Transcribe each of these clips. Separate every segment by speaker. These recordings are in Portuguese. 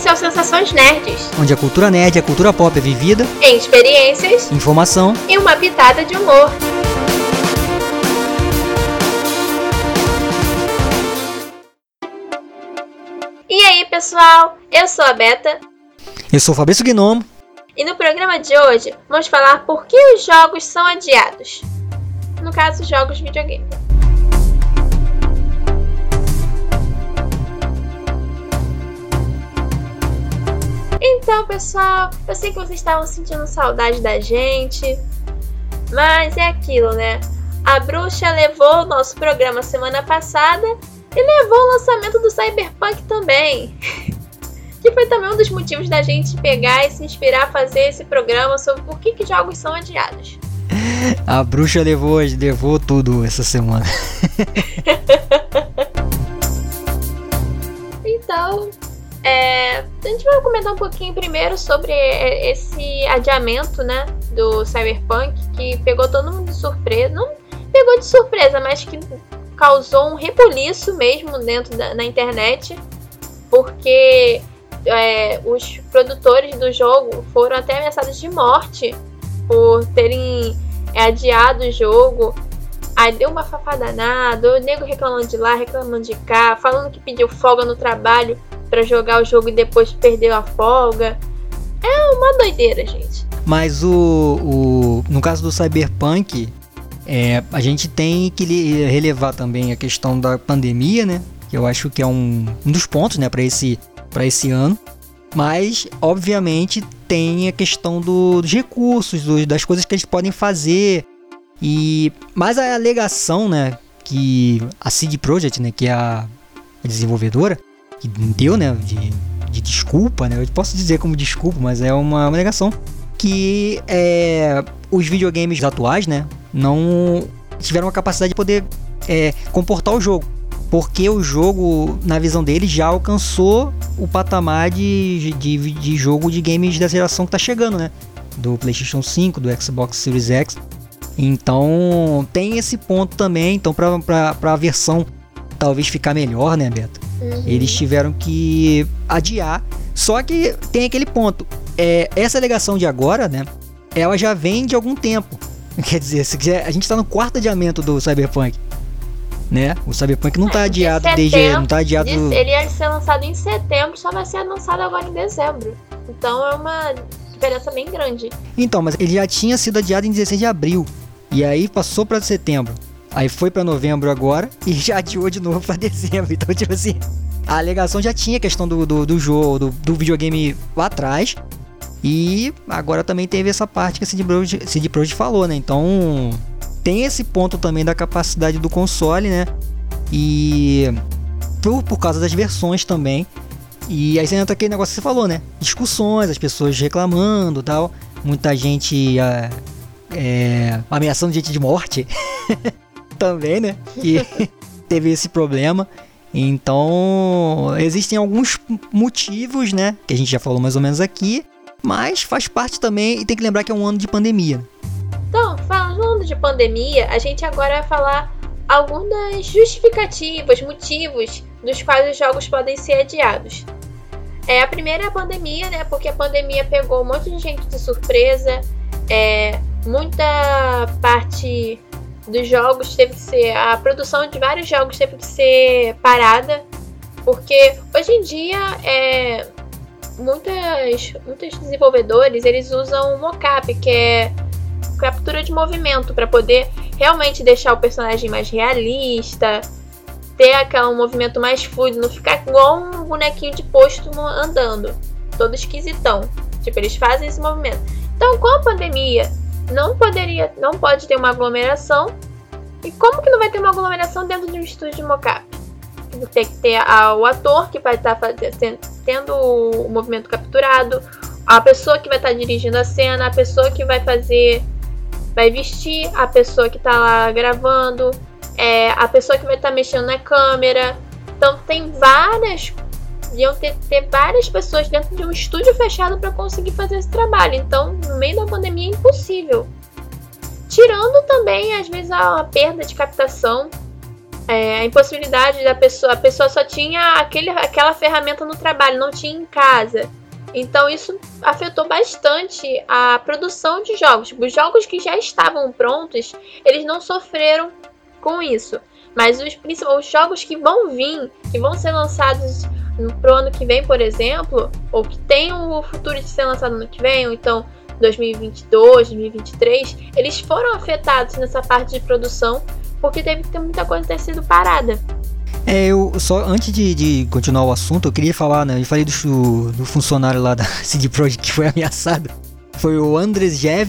Speaker 1: Esse é o Sensações Nerds,
Speaker 2: onde a cultura nerd e a cultura pop é vivida
Speaker 1: em experiências,
Speaker 2: informação
Speaker 1: e uma pitada de humor. E aí, pessoal? Eu sou a Beta.
Speaker 2: Eu sou o Fabrício Gnomo.
Speaker 1: E no programa de hoje, vamos falar por que os jogos são adiados. No caso, jogos de videogame. Então, pessoal, eu sei que vocês estavam sentindo saudade da gente, mas é aquilo, né? A bruxa levou o nosso programa semana passada e levou o lançamento do Cyberpunk também. que foi também um dos motivos da gente pegar e se inspirar a fazer esse programa sobre por que, que jogos são adiados.
Speaker 2: A bruxa levou, levou tudo essa semana.
Speaker 1: então, é, a gente vai comentar um pouquinho primeiro sobre esse adiamento, né, do Cyberpunk, que pegou todo mundo de surpresa. Não pegou de surpresa, mas que causou um rebuliço mesmo dentro da na internet, porque é, os produtores do jogo foram até ameaçados de morte por terem adiado o jogo. Aí deu uma fafadanada, o nego reclamando de lá, reclamando de cá, falando que pediu folga no trabalho para jogar o jogo e depois perdeu a folga. É uma doideira, gente.
Speaker 2: Mas o, o no caso do Cyberpunk, é, a gente tem que relevar também a questão da pandemia, né? Que eu acho que é um, um dos pontos, né, para esse, esse ano. Mas, obviamente, tem a questão do, dos recursos, do, das coisas que eles podem fazer. E mais a alegação, né, que a CD Projekt, né, que é a desenvolvedora, que deu, né, de, de desculpa, né, eu posso dizer como desculpa, mas é uma, uma negação que é, os videogames atuais, né, não tiveram a capacidade de poder é, comportar o jogo. Porque o jogo, na visão deles, já alcançou o patamar de, de, de jogo de games da geração que está chegando, né? Do PlayStation 5, do Xbox Series X. Então tem esse ponto também. Então, para a versão talvez ficar melhor, né, Beto? Uhum. Eles tiveram que adiar. Só que tem aquele ponto. É, essa alegação de agora, né? Ela já vem de algum tempo. Quer dizer, se quiser, a gente está no quarto adiamento do Cyberpunk. Né? O Cyberpunk não está é, adiado de setembro, desde. Não tá adiado.
Speaker 1: Ele ia ser lançado em setembro, só vai ser lançado agora em dezembro. Então é uma diferença bem grande.
Speaker 2: Então, mas ele já tinha sido adiado em 16 de abril. E aí passou para setembro. Aí foi para novembro agora e já adiou de novo para dezembro. Então, tipo assim, a alegação já tinha questão do, do, do jogo, do, do videogame lá atrás. E agora também teve essa parte que a CD Projekt, CD Projekt falou, né? Então tem esse ponto também da capacidade do console, né? E por, por causa das versões também. E aí você entra aquele negócio que você falou, né? Discussões, as pessoas reclamando tal. Muita gente é, é, ameaçando gente de morte também, né? Que teve esse problema. Então, existem alguns motivos, né? Que a gente já falou mais ou menos aqui. Mas faz parte também e tem que lembrar que é um ano de pandemia.
Speaker 1: Então, falando de pandemia, a gente agora vai falar algumas justificativas, motivos dos quais os jogos podem ser adiados. É, a primeira é a pandemia, né? Porque a pandemia pegou um monte de gente de surpresa. É, muita parte dos jogos teve que ser. A produção de vários jogos teve que ser parada. Porque hoje em dia é, muitas, muitos desenvolvedores eles usam mocap, que é captura de movimento, para poder realmente deixar o personagem mais realista, ter aquele movimento mais fluido, não ficar igual um bonequinho de posto andando, todo esquisitão. Tipo, eles fazem esse movimento. Então, com a pandemia, não poderia, não pode ter uma aglomeração. E como que não vai ter uma aglomeração dentro de um estúdio de mocap? Tem que ter a, o ator que vai estar tá tendo o movimento capturado, a pessoa que vai estar tá dirigindo a cena, a pessoa que vai fazer, vai vestir, a pessoa que está lá gravando, é, a pessoa que vai estar tá mexendo na câmera. Então tem várias, iam ter, ter várias pessoas dentro de um estúdio fechado para conseguir fazer esse trabalho. Então, no meio da pandemia é impossível. Tirando também, às vezes, a perda de captação é, a impossibilidade da pessoa, a pessoa só tinha aquele, aquela ferramenta no trabalho, não tinha em casa. Então isso afetou bastante a produção de jogos. Os jogos que já estavam prontos, eles não sofreram com isso. Mas os, os jogos que vão vir, que vão ser lançados no pro ano que vem, por exemplo, ou que tem o futuro de ser lançado no ano que vem, ou então 2022, 2023, eles foram afetados nessa parte de produção porque teve que ter muita coisa ter sido parada.
Speaker 2: É, eu só antes de, de, continuar o assunto, eu queria falar, né? Eu falei do, do funcionário lá da CD Projekt que foi ameaçado. Foi o Andrzej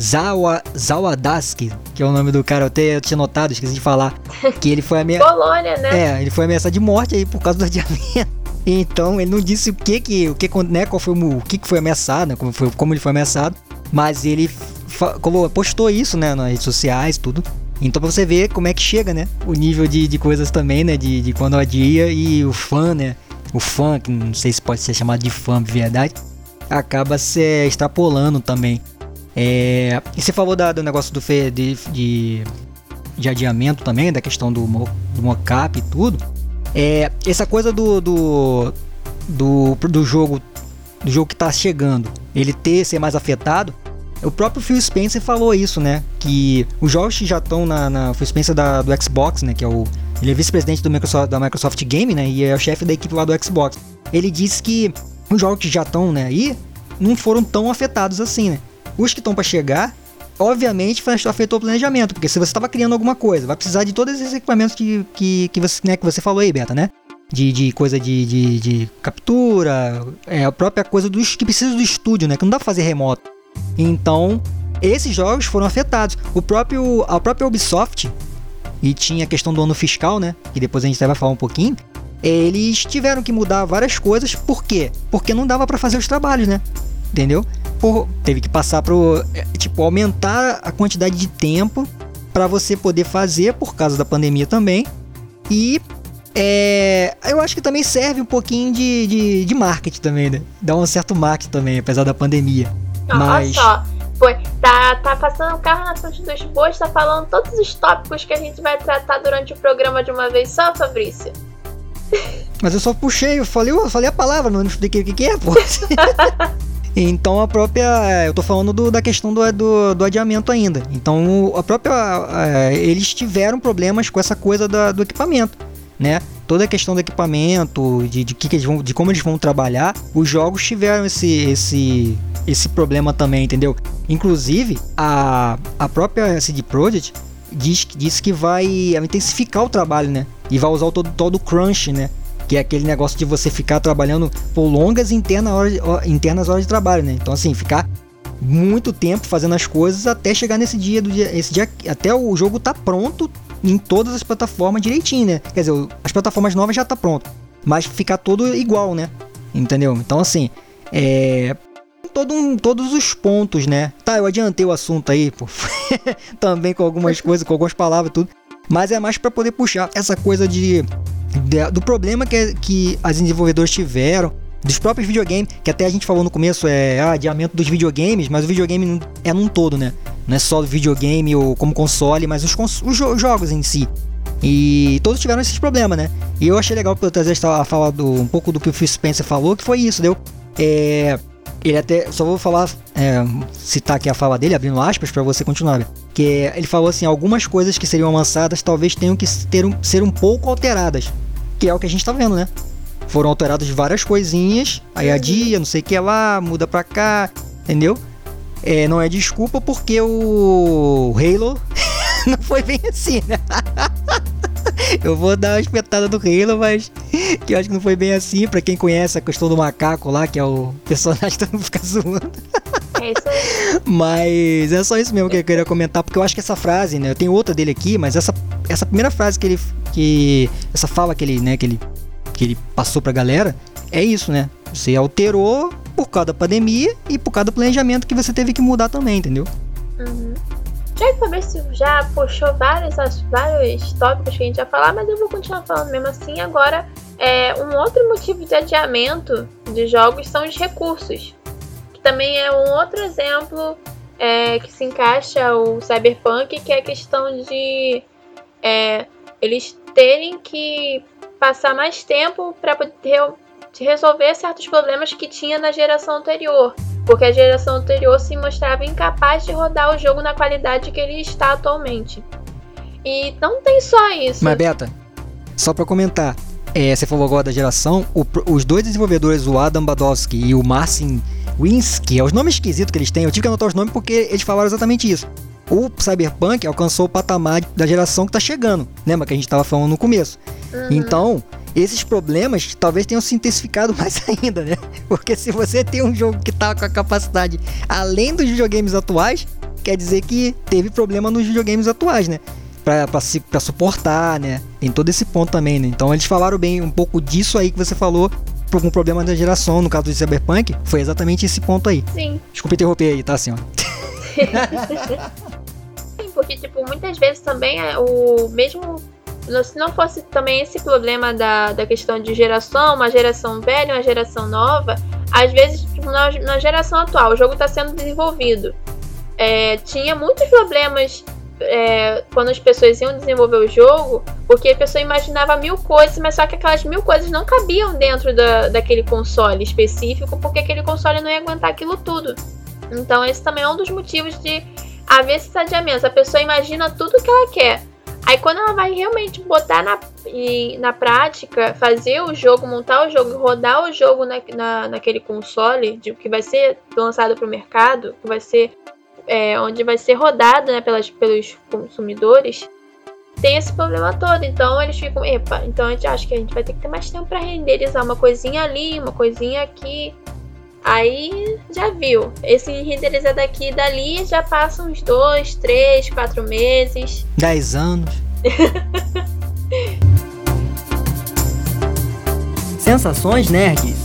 Speaker 2: Zawa, Zawadaski, que é o nome do cara, eu até tinha notado, esqueci de falar. Que ele foi
Speaker 1: ameaçado. Polônia, né?
Speaker 2: É, ele foi ameaçado de morte aí por causa do adiamento. Então, ele não disse o que que, o que, né, qual foi o, o que que foi ameaçado, né, como, foi, como ele foi ameaçado, mas ele postou isso, né, nas redes sociais, tudo. Então pra você ver como é que chega, né? O nível de, de coisas também, né? De, de quando adia e o fã, né? O fã, que não sei se pode ser chamado de fã de verdade, acaba se extrapolando também. É, e você falou da, do negócio do de, de, de, adiamento também, da questão do, do mocap e tudo. É, essa coisa do, do, do, do jogo do jogo que está chegando, ele ter ser mais afetado, o próprio Phil Spencer falou isso, né? Que os jogos que já estão na, na Phil Spencer da, do Xbox, né? Que é o ele é vice-presidente da Microsoft Game, né? E é o chefe da equipe lá do Xbox. Ele disse que os jogos que já estão né, aí não foram tão afetados assim, né? Os que estão para chegar, obviamente, afetou o planejamento, porque se você estava criando alguma coisa, vai precisar de todos esses equipamentos que, que, que, você, né, que você falou aí, Beta, né? De, de coisa de, de, de captura, é a própria coisa dos que precisa do estúdio, né? Que não dá pra fazer remoto. Então, esses jogos foram afetados. O próprio, a própria Ubisoft, e tinha a questão do ano fiscal, né? Que depois a gente vai falar um pouquinho. Eles tiveram que mudar várias coisas, por quê? Porque não dava para fazer os trabalhos, né? Entendeu? Por, teve que passar pro. É, tipo, aumentar a quantidade de tempo para você poder fazer por causa da pandemia também. E é, eu acho que também serve um pouquinho de, de, de marketing também, né? Dá um certo marketing também, apesar da pandemia.
Speaker 1: Mas... Olha só, foi, tá, tá passando o carro na frente dos bois, tá falando todos os tópicos que a gente vai tratar durante o programa de uma vez só, Fabrício.
Speaker 2: Mas eu só puxei, eu falei, eu falei a palavra, não expliquei o que, que é, pô. Então a própria. É, eu tô falando do, da questão do, do, do, adiamento ainda. Então a própria. É, eles tiveram problemas com essa coisa da, do equipamento. Né? Toda a questão do equipamento, de, de, que eles vão, de como eles vão trabalhar, os jogos tiveram esse, esse, esse problema também, entendeu? Inclusive, a, a própria CD Projekt diz, diz que vai intensificar o trabalho, né? E vai usar todo, todo o crunch, né? Que é aquele negócio de você ficar trabalhando por longas internas horas, internas horas de trabalho, né? Então, assim, ficar muito tempo fazendo as coisas até chegar nesse dia do dia, esse dia até o jogo tá pronto em todas as plataformas direitinho, né? Quer dizer, as plataformas novas já tá pronto, mas ficar todo igual, né? Entendeu? Então assim, é todo um, todos os pontos, né? Tá, eu adiantei o assunto aí, pô. Também com algumas coisas, com algumas palavras tudo. Mas é mais para poder puxar essa coisa de, de, do problema que, que as desenvolvedoras tiveram dos próprios videogames, que até a gente falou no começo, é ah, adiamento dos videogames, mas o videogame é num todo, né? Não é só o videogame ou como console, mas os, os, os jogos em si. E todos tiveram esses problemas, né? E eu achei legal eu trazer a fala do, um pouco do que o Phil Spencer falou, que foi isso, deu? É, ele até. Só vou falar. É, citar aqui a fala dele, abrindo aspas, para você continuar. Que é, ele falou assim: algumas coisas que seriam lançadas talvez tenham que ter um, ser um pouco alteradas. Que é o que a gente tá vendo, né? Foram alteradas várias coisinhas, aí a dia, não sei o que lá, muda pra cá, entendeu? É, não é desculpa porque o Halo não foi bem assim, né? eu vou dar uma espetada do Halo, mas que eu acho que não foi bem assim. Pra quem conhece a questão do macaco lá, que é o personagem que todo mundo fica zoando. É isso aí. Mas é só isso mesmo que eu queria comentar, porque eu acho que essa frase, né? Eu tenho outra dele aqui, mas essa, essa primeira frase que ele. que Essa fala que ele, né, que ele, que ele passou pra galera, é isso, né? Você alterou por causa da pandemia e por causa do planejamento que você teve que mudar também, entendeu?
Speaker 1: Uhum. O Fabrício já puxou vários, vários tópicos que a gente ia falar, mas eu vou continuar falando mesmo assim. Agora, é, um outro motivo de adiamento de jogos são os recursos, que também é um outro exemplo é, que se encaixa o Cyberpunk, que é a questão de é, eles terem que passar mais tempo para poder resolver certos problemas que tinha na geração anterior, porque a geração anterior se mostrava incapaz de rodar o jogo na qualidade que ele está atualmente. E não tem só isso.
Speaker 2: Mas Beta, só para comentar, é, você falou agora da geração, o, os dois desenvolvedores, o Adam Badowski e o Marcin Winsky, é os nomes esquisitos que eles têm, eu tive que anotar os nomes porque eles falaram exatamente isso. O Cyberpunk alcançou o patamar da geração que tá chegando, lembra que a gente tava falando no começo. Uhum. Então, esses problemas talvez tenham se intensificado mais ainda, né? Porque se você tem um jogo que tá com a capacidade além dos videogames atuais, quer dizer que teve problema nos videogames atuais, né? Pra suportar, né? Tem todo esse ponto também, né? Então eles falaram bem um pouco disso aí que você falou por algum problema da geração, no caso do Cyberpunk, foi exatamente esse ponto aí.
Speaker 1: Sim.
Speaker 2: Desculpa interromper aí, tá, senhora?
Speaker 1: Sim, porque, tipo, muitas vezes também é o mesmo se não fosse também esse problema da, da questão de geração, uma geração velha, uma geração nova, às vezes tipo, na, na, geração atual, o jogo está sendo desenvolvido. É, tinha muitos problemas é, quando as pessoas iam desenvolver o jogo, porque a pessoa imaginava mil coisas, mas só que aquelas mil coisas não cabiam dentro da, daquele console específico, porque aquele console não ia aguentar aquilo tudo. Então, esse também é um dos motivos de haver esses adiamentos. A pessoa imagina tudo que ela quer. Aí quando ela vai realmente botar na, na prática, fazer o jogo, montar o jogo, rodar o jogo na, na, naquele console de, que vai ser lançado para o mercado, que vai ser é, onde vai ser rodado né, pelas, pelos consumidores, tem esse problema todo. Então eles ficam, epa, então a gente acha que a gente vai ter que ter mais tempo para renderizar uma coisinha ali, uma coisinha aqui. Aí já viu. Esse renderizar daqui e dali já passa uns dois, três, quatro meses.
Speaker 2: Dez anos. Sensações nerds.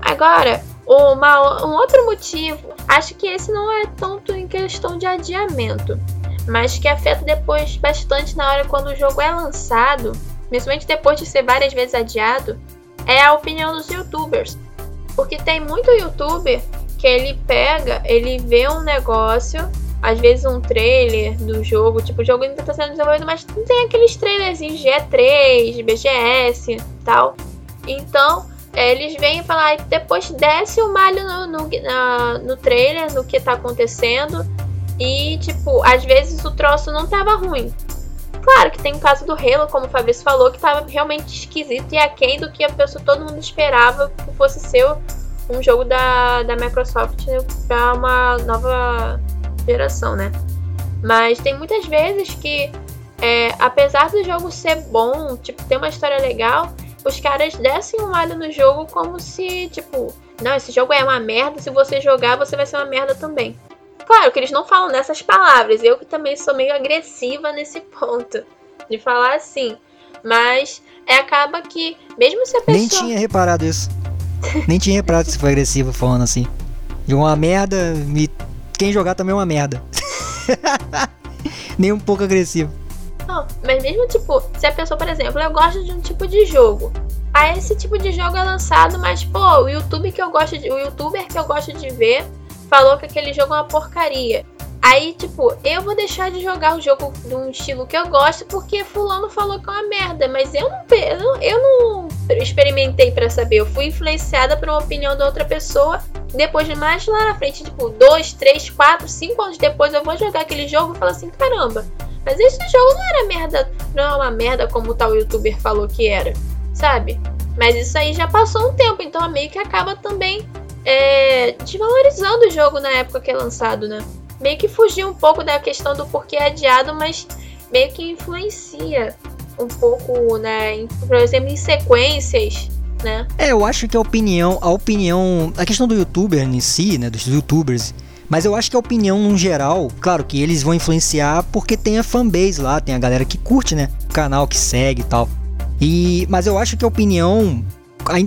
Speaker 1: Agora, uma, um outro motivo, acho que esse não é tanto em questão de adiamento, mas que afeta depois bastante na hora quando o jogo é lançado, principalmente depois de ser várias vezes adiado, é a opinião dos youtubers. Porque tem muito youtuber que ele pega, ele vê um negócio, às vezes um trailer do jogo, tipo, o jogo ainda está sendo desenvolvido, mas tem aqueles trailerzinhos G3, BGS e tal. Então, eles vêm falar, depois desce o malho no, no, na, no trailer, no que tá acontecendo. E, tipo, às vezes o troço não tava ruim. Claro que tem o caso do Halo, como o Fabrício falou, que tava realmente esquisito e aquém do que a pessoa, todo mundo esperava que fosse ser um jogo da, da Microsoft para uma nova geração, né? Mas tem muitas vezes que, é, apesar do jogo ser bom, tipo, ter uma história legal, os caras descem um alho no jogo como se, tipo, não, esse jogo é uma merda, se você jogar, você vai ser uma merda também. Claro que eles não falam nessas palavras. Eu que também sou meio agressiva nesse ponto. De falar assim. Mas é, acaba que, mesmo se a pessoa.
Speaker 2: Nem tinha reparado isso. Nem tinha reparado se foi agressivo falando assim. De uma merda. Me... Quem jogar também é uma merda. Nem um pouco agressivo.
Speaker 1: Não, mas mesmo tipo, se a pessoa, por exemplo, eu gosto de um tipo de jogo. Aí esse tipo de jogo é lançado, mas pô, o YouTube que eu gosto de, o youtuber que eu gosto de ver falou que aquele jogo é uma porcaria. Aí, tipo, eu vou deixar de jogar o jogo de um estilo que eu gosto porque fulano falou que é uma merda, mas eu não, eu não, eu não experimentei para saber. Eu fui influenciada por uma opinião da outra pessoa. Depois de mais lá na frente, tipo, dois, três, quatro, cinco anos depois, eu vou jogar aquele jogo e falar assim, caramba, mas esse jogo não era merda, não é uma merda como o tal youtuber falou que era, sabe? Mas isso aí já passou um tempo, então meio que acaba também é, desvalorizando o jogo na época que é lançado, né? Meio que fugir um pouco da questão do porquê é adiado, mas meio que influencia um pouco, né? Em, por exemplo, em sequências, né?
Speaker 2: É, eu acho que a opinião, a opinião, a questão do youtuber em si, né, dos youtubers, mas eu acho que a opinião no geral, claro que eles vão influenciar porque tem a fanbase lá, tem a galera que curte, né, o canal que segue e tal. E, mas eu acho que a opinião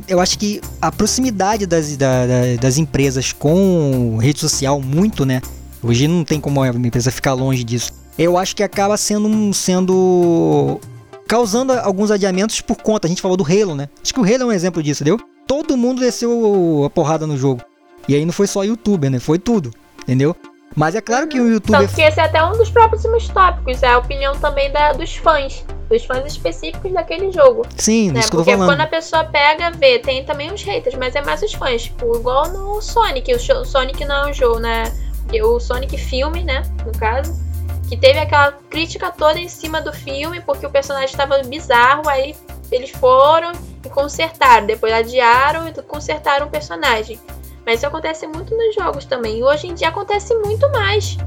Speaker 2: eu acho que a proximidade das, da, das empresas com rede social muito, né? Hoje não tem como a empresa ficar longe disso. Eu acho que acaba sendo sendo causando alguns adiamentos por conta. A gente falou do Halo, né? Acho que o Halo é um exemplo disso, entendeu? Todo mundo desceu a porrada no jogo. E aí não foi só youtuber, né? Foi tudo, entendeu? Mas é claro que o YouTube.
Speaker 1: Tanto que esse é até um dos próximos tópicos, é a opinião também da, dos fãs. Dos fãs específicos daquele jogo.
Speaker 2: Sim,
Speaker 1: né?
Speaker 2: isso que eu tô
Speaker 1: Porque quando a pessoa pega, vê, tem também os haters, mas é mais os fãs. Tipo, igual no Sonic. O Sonic não é um jogo, né? O Sonic filme, né? No caso. Que teve aquela crítica toda em cima do filme, porque o personagem estava bizarro, aí eles foram e consertaram. Depois adiaram e consertaram o personagem. Mas isso acontece muito nos jogos também. E hoje em dia acontece muito mais.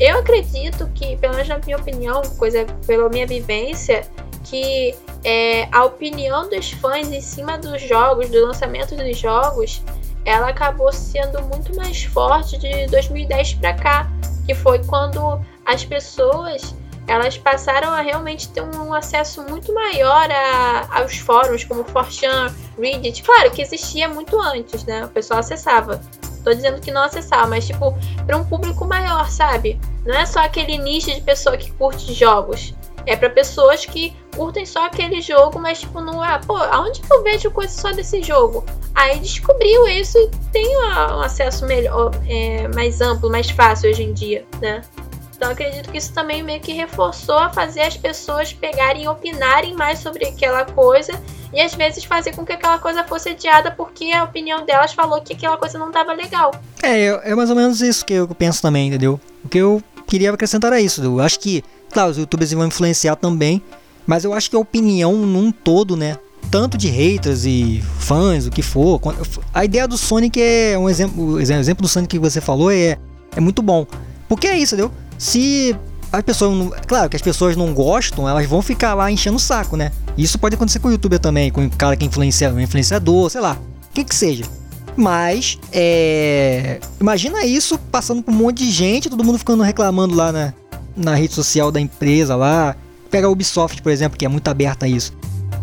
Speaker 1: Eu acredito que, pelo menos na minha opinião, coisa pela minha vivência, que é, a opinião dos fãs em cima dos jogos, do lançamento dos jogos, ela acabou sendo muito mais forte de 2010 pra cá, que foi quando as pessoas elas passaram a realmente ter um acesso muito maior a, aos fóruns como 4chan, Reddit. Claro que existia muito antes, né? O pessoal acessava. Tô dizendo que não acessava, mas tipo, para um público maior, sabe? Não é só aquele nicho de pessoa que curte jogos. É para pessoas que curtem só aquele jogo, mas tipo, não é. Pô, aonde que eu vejo coisa só desse jogo? Aí descobriu isso e tem um acesso melhor, é, mais amplo, mais fácil hoje em dia, né? Então acredito que isso também meio que reforçou a fazer as pessoas pegarem e opinarem mais sobre aquela coisa e às vezes fazer com que aquela coisa fosse adiada porque a opinião delas falou que aquela coisa não estava legal.
Speaker 2: É, é mais ou menos isso que eu penso também, entendeu? O que eu queria acrescentar é isso. Eu acho que, claro, os youtubers vão influenciar também, mas eu acho que a opinião num todo, né? Tanto de haters e fãs, o que for. A ideia do Sonic é um exemplo. O exemplo do Sonic que você falou é, é muito bom. Porque é isso, entendeu? Se as pessoas. Não, claro que as pessoas não gostam, elas vão ficar lá enchendo o saco, né? Isso pode acontecer com o youtuber também, com o cara que é influencia, um influenciador, sei lá. O que que seja. Mas, é. Imagina isso passando por um monte de gente, todo mundo ficando reclamando lá na, na rede social da empresa lá. Pega a Ubisoft, por exemplo, que é muito aberta a isso.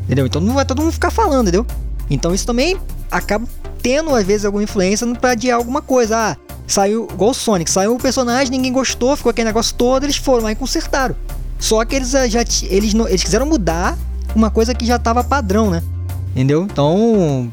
Speaker 2: Entendeu? Então não vai todo mundo ficar falando, entendeu? Então isso também acaba tendo, às vezes, alguma influência pra adiar alguma coisa. Ah, saiu, igual o Sonic, saiu o personagem, ninguém gostou, ficou aquele negócio todo, eles foram lá e consertaram. Só que eles eh, já eles, eles quiseram mudar uma coisa que já tava padrão, né? Entendeu? Então,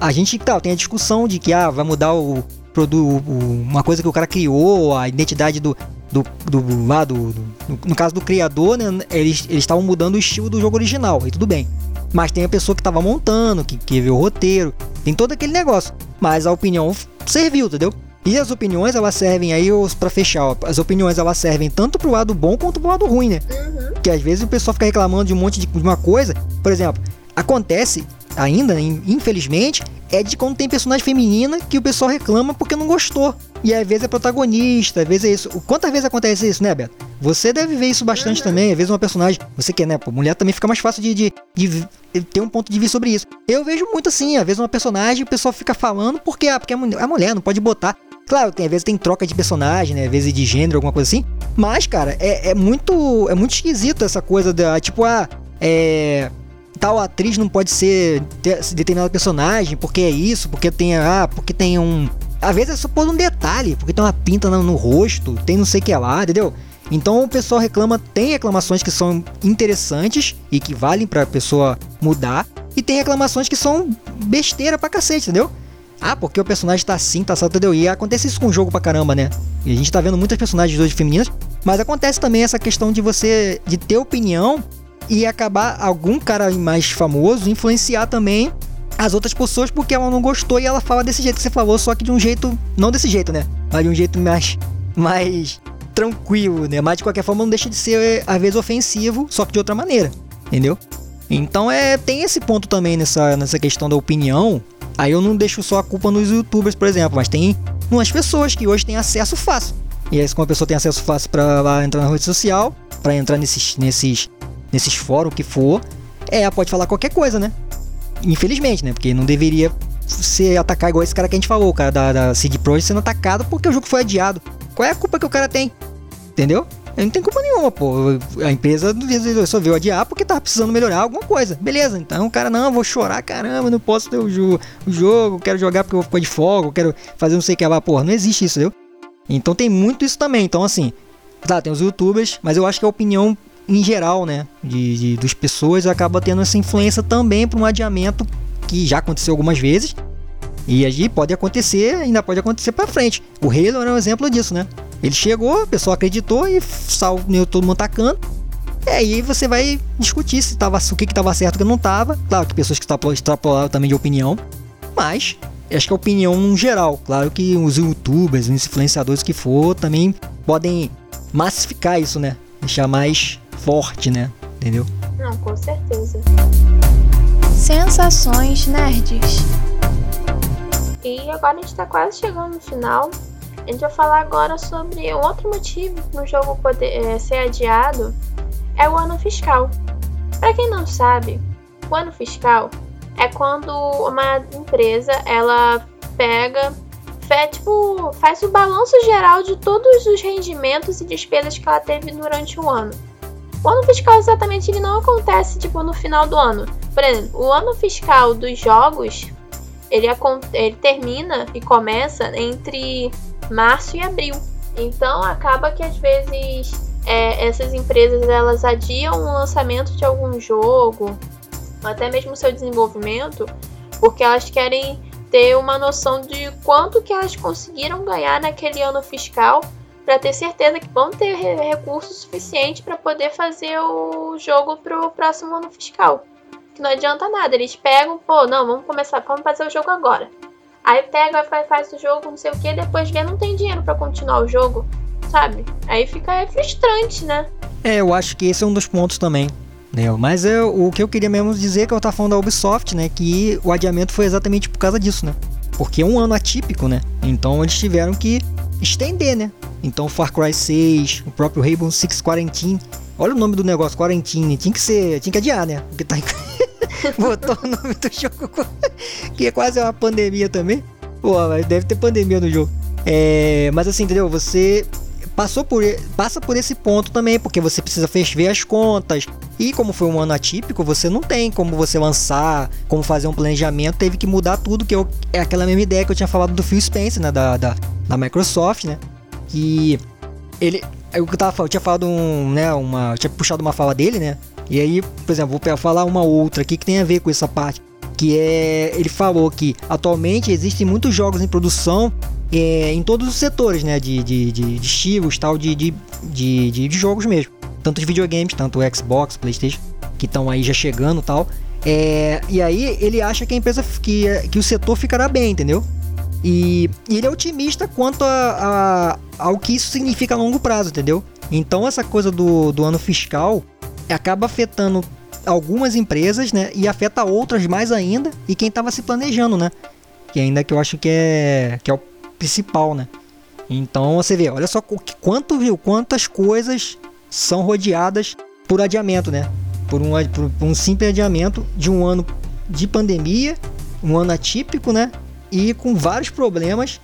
Speaker 2: a gente tá, tem a discussão de que ah, vai mudar o produto, uma coisa que o cara criou, a identidade do do, do lá do, do- no, caso do criador, né, eles estavam mudando o estilo do jogo original, e tudo bem. Mas tem a pessoa que tava montando, que, que viu o roteiro, tem todo aquele negócio. Mas a opinião serviu, entendeu? E as opiniões elas servem aí para fechar, ó, as opiniões elas servem tanto pro lado bom quanto pro lado ruim, né?
Speaker 1: Uhum.
Speaker 2: que às vezes o pessoal fica reclamando de um monte de, de uma coisa. Por exemplo, acontece ainda, in- infelizmente, é de quando tem personagem feminina que o pessoal reclama porque não gostou. E às vezes é protagonista, às vezes é isso. Quantas vezes acontece isso, né, Beto? Você deve ver isso bastante
Speaker 1: Uhum.
Speaker 2: também. Às vezes uma personagem, você quer, né? Pô, mulher também fica mais fácil de, de, de ter um ponto de vista sobre isso. Eu vejo muito assim, às vezes uma personagem o pessoal fica falando porque, ah, porque é é mulher, não pode botar. Claro, tem, às vezes tem troca de personagem, né? Às vezes de gênero, alguma coisa assim. Mas, cara, é, é muito. É muito esquisito essa coisa da. Tipo, ah, é. Tal atriz não pode ser ter- determinado personagem, porque é isso, porque tem. Ah, porque tem um. Às vezes é só por um detalhe, porque tem uma pinta no, no rosto, tem não sei o que lá, entendeu? Então o pessoal reclama, tem reclamações que são interessantes e que valem pra pessoa mudar, e tem reclamações que são besteira pra cacete, entendeu? Ah, porque o personagem tá assim, tá assim, entendeu? E acontece isso com o jogo pra caramba, né? E a gente tá vendo muitas personagens hoje femininas, mas acontece também essa questão de você de ter opinião e acabar algum cara mais famoso influenciar também as outras pessoas porque ela não gostou e ela fala desse jeito que você falou, só que de um jeito, não desse jeito, né? Mas de um jeito mais mais tranquilo, né? Mas de qualquer forma não deixa de ser às vezes ofensivo, só que de outra maneira, entendeu? Então é tem esse ponto também nessa nessa questão da opinião. Aí eu não deixo só a culpa nos youtubers, por exemplo, mas tem umas pessoas que hoje têm acesso fácil. E aí, como a pessoa tem acesso fácil para entrar na rede social, para entrar nesses, nesses, nesses fóruns que for, é, ela pode falar qualquer coisa, né? Infelizmente, né? Porque não deveria ser atacar igual esse cara que a gente falou, o cara da, da CD Projekt sendo atacado porque o jogo foi adiado. Qual é a culpa que o cara tem? Entendeu? Não tem culpa nenhuma, pô. A empresa resolveu adiar porque tava precisando melhorar alguma coisa. Beleza, então o cara, não, vou chorar, caramba, não posso ter o, jo o jogo, quero jogar porque eu vou ficar de folga, quero fazer não sei o que lá. Porra, não existe isso, entendeu? Então tem muito isso também. Então, assim, tá, tem os youtubers, mas eu acho que a opinião em geral, né, de, de dos pessoas acaba tendo essa influência também para um adiamento que já aconteceu algumas vezes. E aí pode acontecer, ainda pode acontecer para frente. O Halo era um exemplo disso, né? Ele chegou, a pessoa acreditou e sal, todo mundo tacando. E aí você vai discutir se tava, o que estava certo e o que não estava. Claro que pessoas que extrapolaram também de opinião. Mas acho que a opinião no geral. Claro que os youtubers, os influenciadores que for, também podem massificar isso, né? Deixar mais forte, né? Entendeu?
Speaker 1: Não, com certeza.
Speaker 3: Sensações nerds.
Speaker 1: E agora a gente tá quase chegando no final. A gente vai falar agora sobre um outro motivo no jogo poder é, ser adiado é o ano fiscal. Para quem não sabe, o ano fiscal é quando uma empresa ela pega, faz, tipo, faz o balanço geral de todos os rendimentos e despesas que ela teve durante o ano. O ano fiscal exatamente ele não acontece tipo no final do ano. Por exemplo, o ano fiscal dos jogos ele, ele termina e começa entre março e abril. Então acaba que às vezes é, essas empresas elas adiam o lançamento de algum jogo, até mesmo seu desenvolvimento, porque elas querem ter uma noção de quanto que elas conseguiram ganhar naquele ano fiscal para ter certeza que vão ter recurso suficiente para poder fazer o jogo para o próximo ano fiscal. Que não adianta nada, eles pegam, pô, não, vamos começar, vamos fazer o jogo agora. Aí pega, faz, faz o jogo, não sei o que, depois vê, não tem dinheiro para continuar o jogo, sabe? Aí fica frustrante, né?
Speaker 2: É, eu acho que esse é um dos pontos também. Né? Mas é, o que eu queria mesmo dizer é que eu tava falando da Ubisoft, né? Que o adiamento foi exatamente por causa disso, né? Porque é um ano atípico, né? Então eles tiveram que estender, né? Então Far Cry 6, o próprio Rainbow Six Quarantine. Olha o nome do negócio, Quarantine. Tinha que ser, tinha que adiar, né? Porque tá botou o nome do jogo que é quase uma pandemia também. Pô, deve ter pandemia no jogo. É, mas assim, entendeu? Você passou por, passa por esse ponto também, porque você precisa ver as contas. E como foi um ano atípico, você não tem como você lançar, como fazer um planejamento, teve que mudar tudo, que eu, é aquela mesma ideia que eu tinha falado do Phil Spencer, né, da, da, da Microsoft, né, que ele, eu, tava, eu tinha falado um, né, uma, eu tinha puxado uma fala dele, né, e aí, por exemplo, vou falar uma outra aqui que tem a ver com essa parte, que é, ele falou que atualmente existem muitos jogos em produção é, em todos os setores, né? De, de, de, de estilos, tal, de, de, de, de, jogos mesmo. Tanto de videogames, tanto o Xbox, Playstation, que estão aí já chegando tal. É, e aí ele acha que a empresa, que, que o setor ficará bem, entendeu? E, e ele é otimista quanto a, a, ao que isso significa a longo prazo, entendeu? Então essa coisa do, do ano fiscal acaba afetando algumas empresas, né? E afeta outras mais ainda. E quem estava se planejando, né? Que ainda que eu acho que é, que é o principal, né? Então você vê, olha só quanto viu, quantas coisas são rodeadas por adiamento, né? Por um, por, um simples adiamento de um ano de pandemia, um ano atípico, né? E com vários problemas.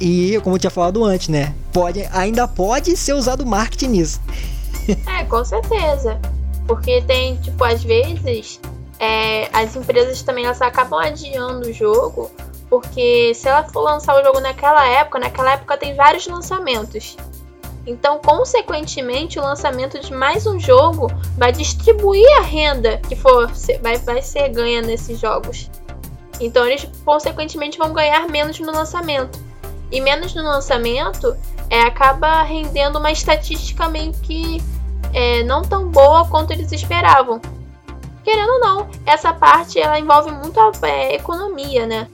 Speaker 2: E como eu tinha falado antes, né? Pode, ainda pode ser usado marketing nisso.
Speaker 1: É, com certeza. Porque tem, tipo, às vezes é, as empresas também elas acabam adiando o jogo porque se ela for lançar o jogo naquela época, naquela época tem vários lançamentos. Então, consequentemente, o lançamento de mais um jogo vai distribuir a renda que for vai, vai ser ganha nesses jogos. Então, eles consequentemente vão ganhar menos no lançamento. E menos no lançamento é, acaba rendendo uma estatística meio que é, não tão boa quanto eles esperavam. Querendo ou não, essa parte ela envolve muito a é, economia, né?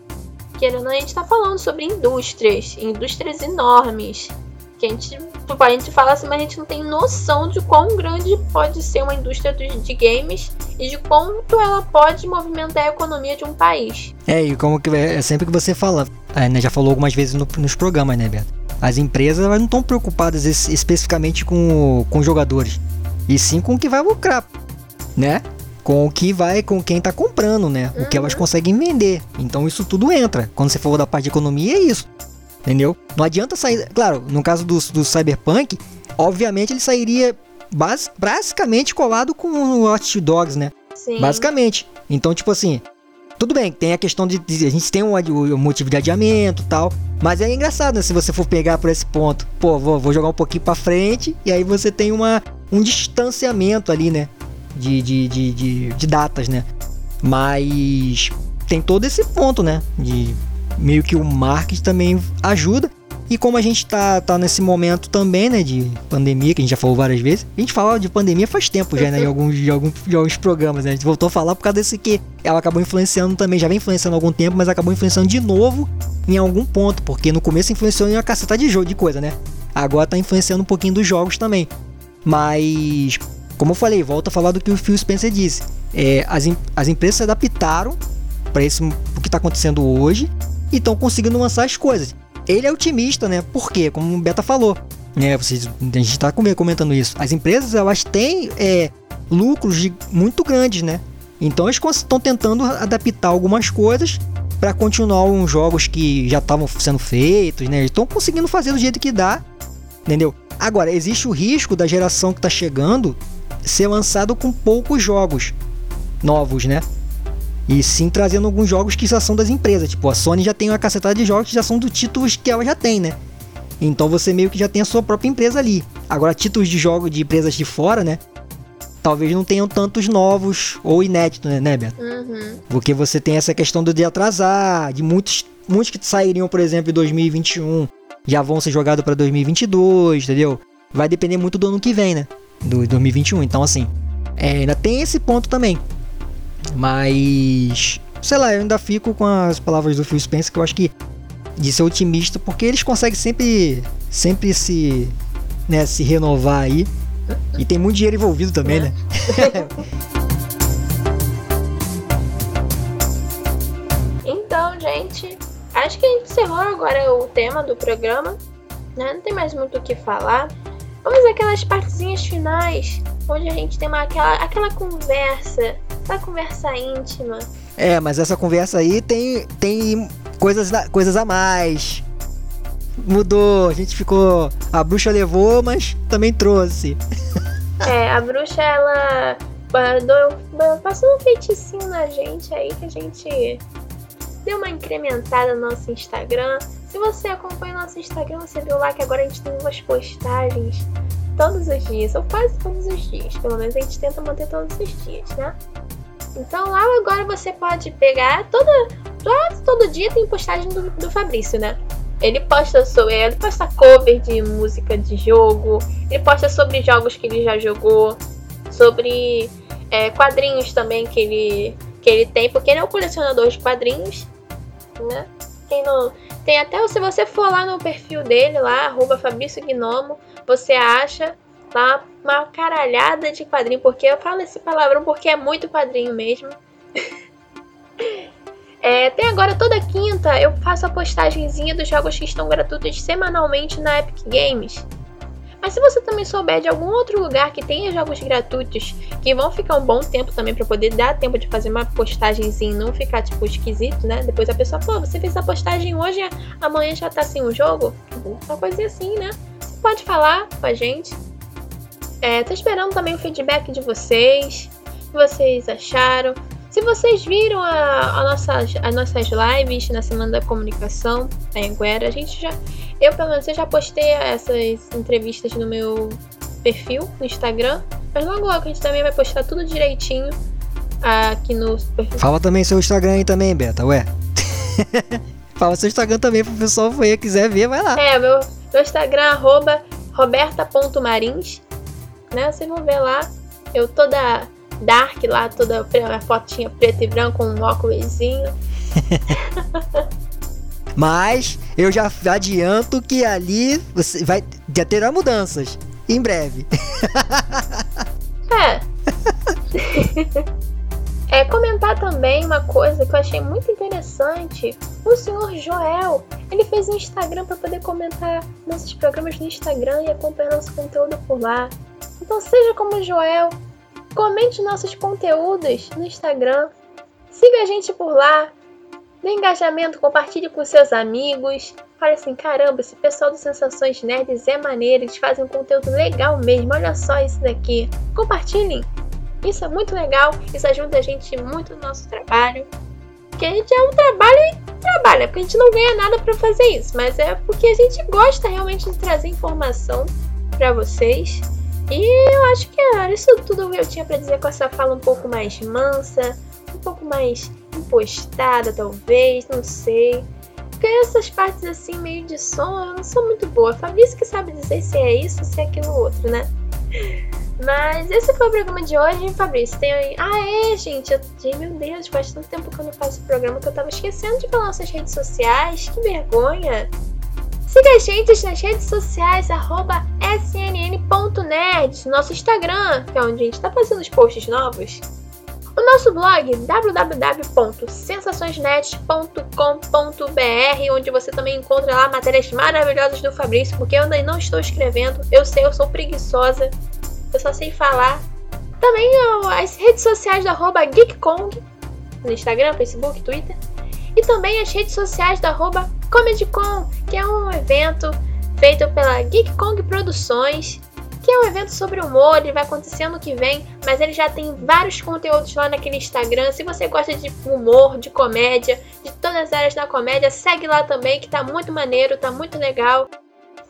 Speaker 1: querendo, a gente está falando sobre indústrias, indústrias enormes. Que a gente, tipo, a gente fala assim, mas a gente não tem noção de quão grande pode ser uma indústria de games e de quanto ela pode movimentar a economia de um país.
Speaker 2: É, e como que é sempre que você fala, é, né, já falou algumas vezes no, nos programas, né, Beto? As empresas não estão preocupadas especificamente com, com jogadores, e sim com o que vai lucrar, né? com o que vai com quem está comprando, né? Uhum. O que elas uhum. conseguem vender. Então isso tudo entra. Quando você falou da parte de economia, é isso. Entendeu? Não adianta sair. Claro, no caso do, do Cyberpunk, obviamente ele sairia bas, basicamente colado com o Watch Dogs, né? Sim. Basicamente. Então, tipo assim, tudo bem, tem a questão de, de a gente tem um, um, motivo de adiamento tal, mas é engraçado, né, se você for pegar por esse ponto, pô, vou, vou jogar um pouquinho para frente e aí você tem uma, um distanciamento ali, né, de, de, de, de, de datas, né? Mas tem todo esse ponto, né? De meio que o marketing também ajuda. E como a gente tá, tá nesse momento também, né, de pandemia, que a gente já falou várias vezes, a gente fala de pandemia faz tempo já, né, em alguns, de alguns, de alguns programas, né? A gente voltou a falar por causa desse que ela acabou influenciando também, já vem influenciando há algum tempo, mas acabou influenciando de novo em algum ponto, porque no começo influenciou em uma caceta de jogo, de coisa, né? Agora tá influenciando um pouquinho dos jogos também. Mas, como eu falei, volto a falar do que o Phil Spencer disse. É, as, as empresas se adaptaram para esse o que está acontecendo hoje e estão conseguindo lançar as coisas. Ele é otimista, né? Por quê? Como o Beta falou. Né, vocês, a gente está comentando isso. As empresas elas têm é, lucros de, muito grandes, né? Então eles estão tentando adaptar algumas coisas para continuar uns jogos que já estavam sendo feitos, né? Estão conseguindo fazer do jeito que dá, entendeu? Agora existe o risco da geração que está chegando ser lançado com poucos jogos novos, né? E sim trazendo alguns jogos que já são das empresas. Tipo, a Sony já tem uma cacetada de jogos que já são dos títulos que ela já tem, né? Então você meio que já tem a sua própria empresa ali. Agora, títulos de jogos de empresas de fora, né? Talvez não tenham tantos novos ou inéditos, né, né Beto?
Speaker 1: Uhum.
Speaker 2: Porque você tem essa questão do de atrasar, de muitos, muitos que sairiam, por exemplo, em 2021, já vão ser jogados para 2022, entendeu? Vai depender muito do ano que vem, né? Do 2021. Então, assim, é, ainda tem esse ponto também. Mas, sei lá, eu ainda fico com as palavras do Phil Spencer que eu acho que de ser otimista, porque eles conseguem sempre sempre se, né, se renovar aí. E tem muito dinheiro envolvido também, é. né?
Speaker 1: então, gente, acho que a gente encerrou agora o tema do programa. Né? Não tem mais muito o que falar. Vamos aquelas partezinhas finais, onde a gente tem uma, aquela, aquela conversa Aquela conversa íntima.
Speaker 2: É, mas essa conversa aí tem, tem coisas, coisas a mais. Mudou, a gente ficou. A bruxa levou, mas também trouxe.
Speaker 1: É, a bruxa ela passou um feiticinho na gente aí que a gente deu uma incrementada no nosso Instagram. Se você acompanha o nosso Instagram, você viu lá que agora a gente tem umas postagens todos os dias, ou quase todos os dias. Pelo menos a gente tenta manter todos os dias, né? Então lá agora você pode pegar toda. Todo, todo dia tem postagem do, do Fabrício, né? Ele posta sobre. Ele posta cover de música de jogo. Ele posta sobre jogos que ele já jogou. Sobre é, quadrinhos também que ele, que ele tem, porque ele é um colecionador de quadrinhos. Né? Tem, no, tem até se você for lá no perfil dele, lá, arroba Fabrício Gnomo, você acha tá uma caralhada de quadrinho, porque eu falo esse palavrão porque é muito quadrinho mesmo. é, até agora, toda quinta, eu faço a postagemzinha dos jogos que estão gratuitos semanalmente na Epic Games. Mas se você também souber de algum outro lugar que tenha jogos gratuitos, que vão ficar um bom tempo também para poder dar tempo de fazer uma postagemzinha e não ficar tipo esquisito, né? Depois a pessoa, pô, você fez a postagem hoje, amanhã já tá sem o jogo? Uma coisa assim, né? Pode falar com a gente. É, tô esperando também o feedback de vocês. O que vocês acharam? Se vocês viram a, a nossa, as nossas lives na Semana da Comunicação, a Anguera, a gente já. Eu, pelo menos, eu já postei essas entrevistas no meu perfil no Instagram. Mas logo logo a gente também vai postar tudo direitinho aqui no
Speaker 2: perfil. Fala também seu Instagram aí também, Beta, ué. Fala seu Instagram também pro pessoal que quiser ver, vai lá.
Speaker 1: É, meu, meu Instagram, arroba roberta.marins né? Vocês vão ver lá, eu toda dark lá, toda a fotinha preta e branca com um óculosinho.
Speaker 2: Mas eu já adianto que ali você vai já terá mudanças em breve.
Speaker 1: É. é comentar também uma coisa que eu achei muito interessante. O senhor Joel, ele fez um Instagram para poder comentar nossos programas no Instagram e acompanhar nosso conteúdo por lá. Então seja como Joel, comente nossos conteúdos no Instagram, siga a gente por lá, dê engajamento, compartilhe com seus amigos. Fale assim, caramba, esse pessoal do Sensações Nerds é maneiro, eles fazem um conteúdo legal mesmo, olha só isso daqui. Compartilhem! Isso é muito legal, isso ajuda a gente muito no nosso trabalho. Que a gente é um trabalho e trabalha, porque a gente não ganha nada para fazer isso, mas é porque a gente gosta realmente de trazer informação para vocês e eu acho que era isso tudo que eu tinha para dizer com essa fala um pouco mais mansa, um pouco mais impostada, talvez, não sei. porque essas partes assim, meio de som, eu não sou muito boa. Fabrício que sabe dizer se é isso, se é aquilo outro, né? Mas esse foi o programa de hoje, hein, Fabrício? Tem. Ah, é, gente. Eu... Meu Deus, faz tanto tempo que eu não faço programa que eu tava esquecendo de falar nossas redes sociais. Que vergonha! Siga a gente nas redes sociais, snn.nerd, nosso Instagram, que é onde a gente tá fazendo os posts novos. O nosso blog www.sensaçõesnet.com.br, onde você também encontra lá matérias maravilhosas do Fabrício, porque eu ainda não estou escrevendo, eu sei, eu sou preguiçosa, eu só sei falar. Também as redes sociais da arroba GeekKong, no Instagram, Facebook, Twitter. E também as redes sociais da ComedyCon, que é um evento feito pela Geek Kong Produções, que é um evento sobre humor, ele vai acontecer ano que vem, mas ele já tem vários conteúdos lá naquele Instagram. Se você gosta de humor, de comédia, de todas as áreas da comédia, segue lá também, que tá muito maneiro, tá muito legal.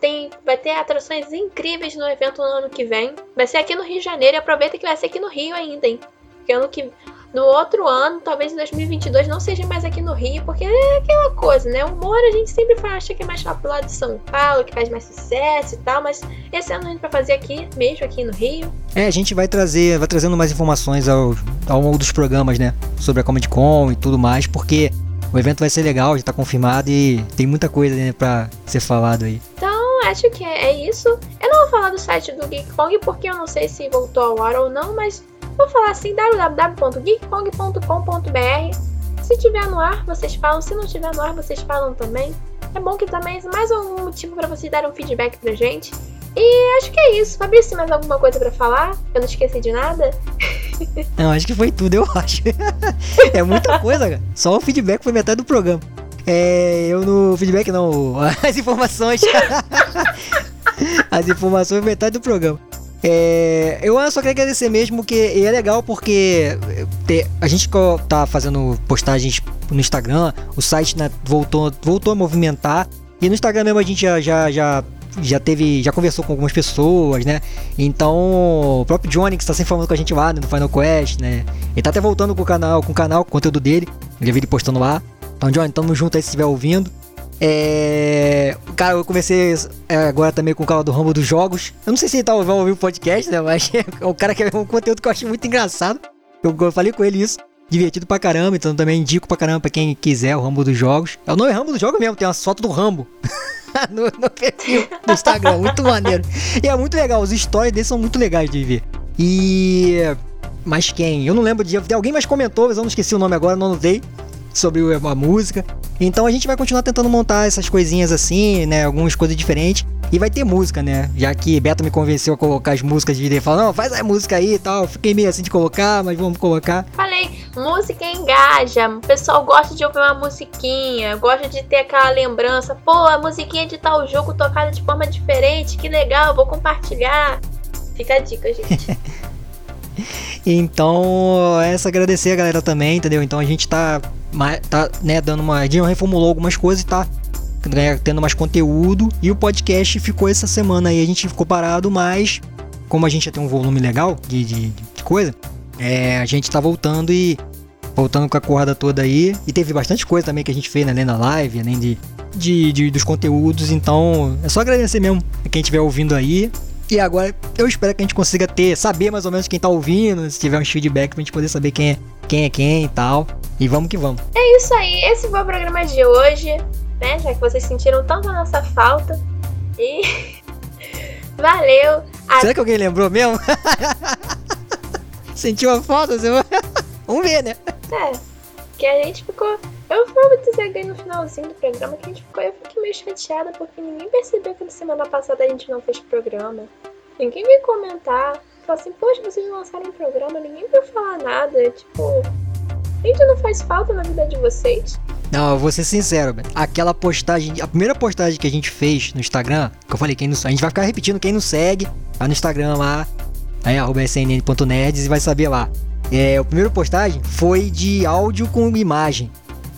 Speaker 1: Tem, vai ter atrações incríveis no evento no ano que vem. Vai ser aqui no Rio de Janeiro e aproveita que vai ser aqui no Rio ainda, hein? Porque ano que no outro ano, talvez em 2022, não seja mais aqui no Rio, porque é aquela coisa, né? O humor a gente sempre acha que é mais lá pro lado de São Paulo, que faz mais sucesso e tal, mas esse ano a gente vai fazer aqui, mesmo aqui no Rio.
Speaker 2: É, a gente vai trazer, vai trazendo mais informações ao, ao longo dos programas, né? Sobre a Comic Con e tudo mais, porque o evento vai ser legal, já tá confirmado e tem muita coisa né, pra ser falado aí.
Speaker 1: Então, acho que é, é isso. Eu não vou falar do site do Geek Kong porque eu não sei se voltou ao ar ou não, mas Vou falar assim, www.geekpong.com.br. Se tiver no ar, vocês falam. Se não tiver no ar, vocês falam também. É bom que também é mais um motivo para vocês darem um feedback pra gente. E acho que é isso. Fabrício, mais alguma coisa para falar? Eu não esqueci de nada?
Speaker 2: Não, acho que foi tudo, eu acho. é muita coisa, cara. Só o feedback foi metade do programa. É, eu no feedback não, as informações. as informações foi metade do programa. É, eu só queria agradecer mesmo, que é legal porque a gente tá fazendo postagens no Instagram, o site né, voltou, voltou a movimentar. E no Instagram mesmo a gente já, já, já, já teve. já conversou com algumas pessoas, né? Então, o próprio Johnny, que está sempre falando com a gente lá né, no Final Quest, né? Ele tá até voltando com o canal, com o canal, com o conteúdo dele. Eu vi ele postando lá. Então, Johnny, tamo junto aí se estiver ouvindo. É. Cara, eu comecei é, agora também com o canal do Rambo dos Jogos. Eu não sei se ele tá ouvindo o podcast, né? Mas é cara que é um conteúdo que eu acho muito engraçado. Eu, eu falei com ele isso. Divertido pra caramba, então também indico pra caramba pra quem quiser o Rambo dos Jogos. É o nome Rambo dos Jogos mesmo, tem uma foto do Rambo. no, no perfil do Instagram, muito maneiro. E é muito legal, os stories dele são muito legais de ver. E. Mas quem? Eu não lembro de. Alguém mais comentou, mas eu não esqueci o nome agora, não notei sobre a música. Então a gente vai continuar tentando montar essas coisinhas assim, né? Algumas coisas diferentes. E vai ter música, né? Já que Beto me convenceu a colocar as músicas de vídeo. Falou, não, faz a música aí e tal. Fiquei meio assim de colocar, mas vamos colocar.
Speaker 1: Falei, música engaja. O pessoal gosta de ouvir uma musiquinha. Gosta de ter aquela lembrança. Pô, a musiquinha de tal jogo tocada de forma diferente. Que legal, vou compartilhar. Fica a dica, gente.
Speaker 2: Então, essa agradecer a galera também, entendeu? Então a gente tá, tá né, dando uma. A gente reformulou algumas coisas e tá né, tendo mais conteúdo. E o podcast ficou essa semana aí, a gente ficou parado, mas como a gente já tem um volume legal de, de, de coisa, é, a gente tá voltando e. Voltando com a corda toda aí. E teve bastante coisa também que a gente fez né, além da live, além de, de, de, dos conteúdos. Então, é só agradecer mesmo a quem estiver ouvindo aí. E agora eu espero que a gente consiga ter, saber mais ou menos quem tá ouvindo, se tiver um feedback pra gente poder saber quem é quem é quem e tal. E vamos que vamos.
Speaker 1: É isso aí, esse foi o programa de hoje, né? Já que vocês sentiram tanto a nossa falta. E valeu.
Speaker 2: Será que alguém lembrou mesmo? Sentiu a falta? Vamos ver, né?
Speaker 1: É, que a gente ficou. Eu vou dizer bem no finalzinho do programa que a gente ficou. Eu fiquei meio chateada porque ninguém percebeu que na semana passada a gente não fez programa. Ninguém veio comentar. Falou assim, poxa, vocês lançaram programa, ninguém veio falar nada. Tipo, a gente não faz falta na vida de vocês.
Speaker 2: Não, eu vou ser sincero, aquela postagem, a primeira postagem que a gente fez no Instagram, que eu falei, quem não, a gente vai ficar repetindo, quem não segue, vai no Instagram lá, aí arroba snn.nerds e vai saber lá. É, a primeira postagem foi de áudio com imagem.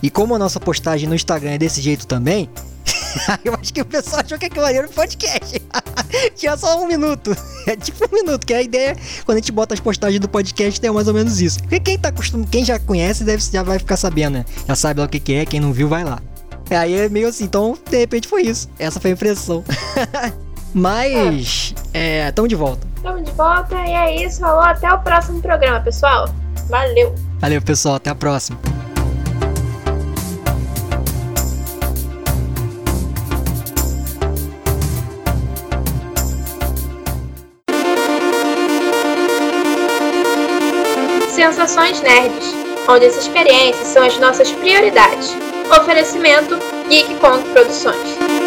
Speaker 2: E como a nossa postagem no Instagram é desse jeito também, eu acho que o pessoal achou que aquilo ali era um podcast. Tinha só um minuto. É tipo um minuto, que a ideia, quando a gente bota as postagens do podcast, é mais ou menos isso. Porque quem, tá acostum... quem já conhece deve, já vai ficar sabendo, né? Já sabe lá o que, que é, quem não viu, vai lá. É, aí é meio assim, então, de repente foi isso. Essa foi a impressão. Mas, é, tamo de volta.
Speaker 1: Tamo de volta e é isso. Falou, até o próximo programa, pessoal. Valeu.
Speaker 2: Valeu, pessoal. Até a próxima.
Speaker 1: Conversações Nerds, onde as experiências são as nossas prioridades. Oferecimento Geek Produções.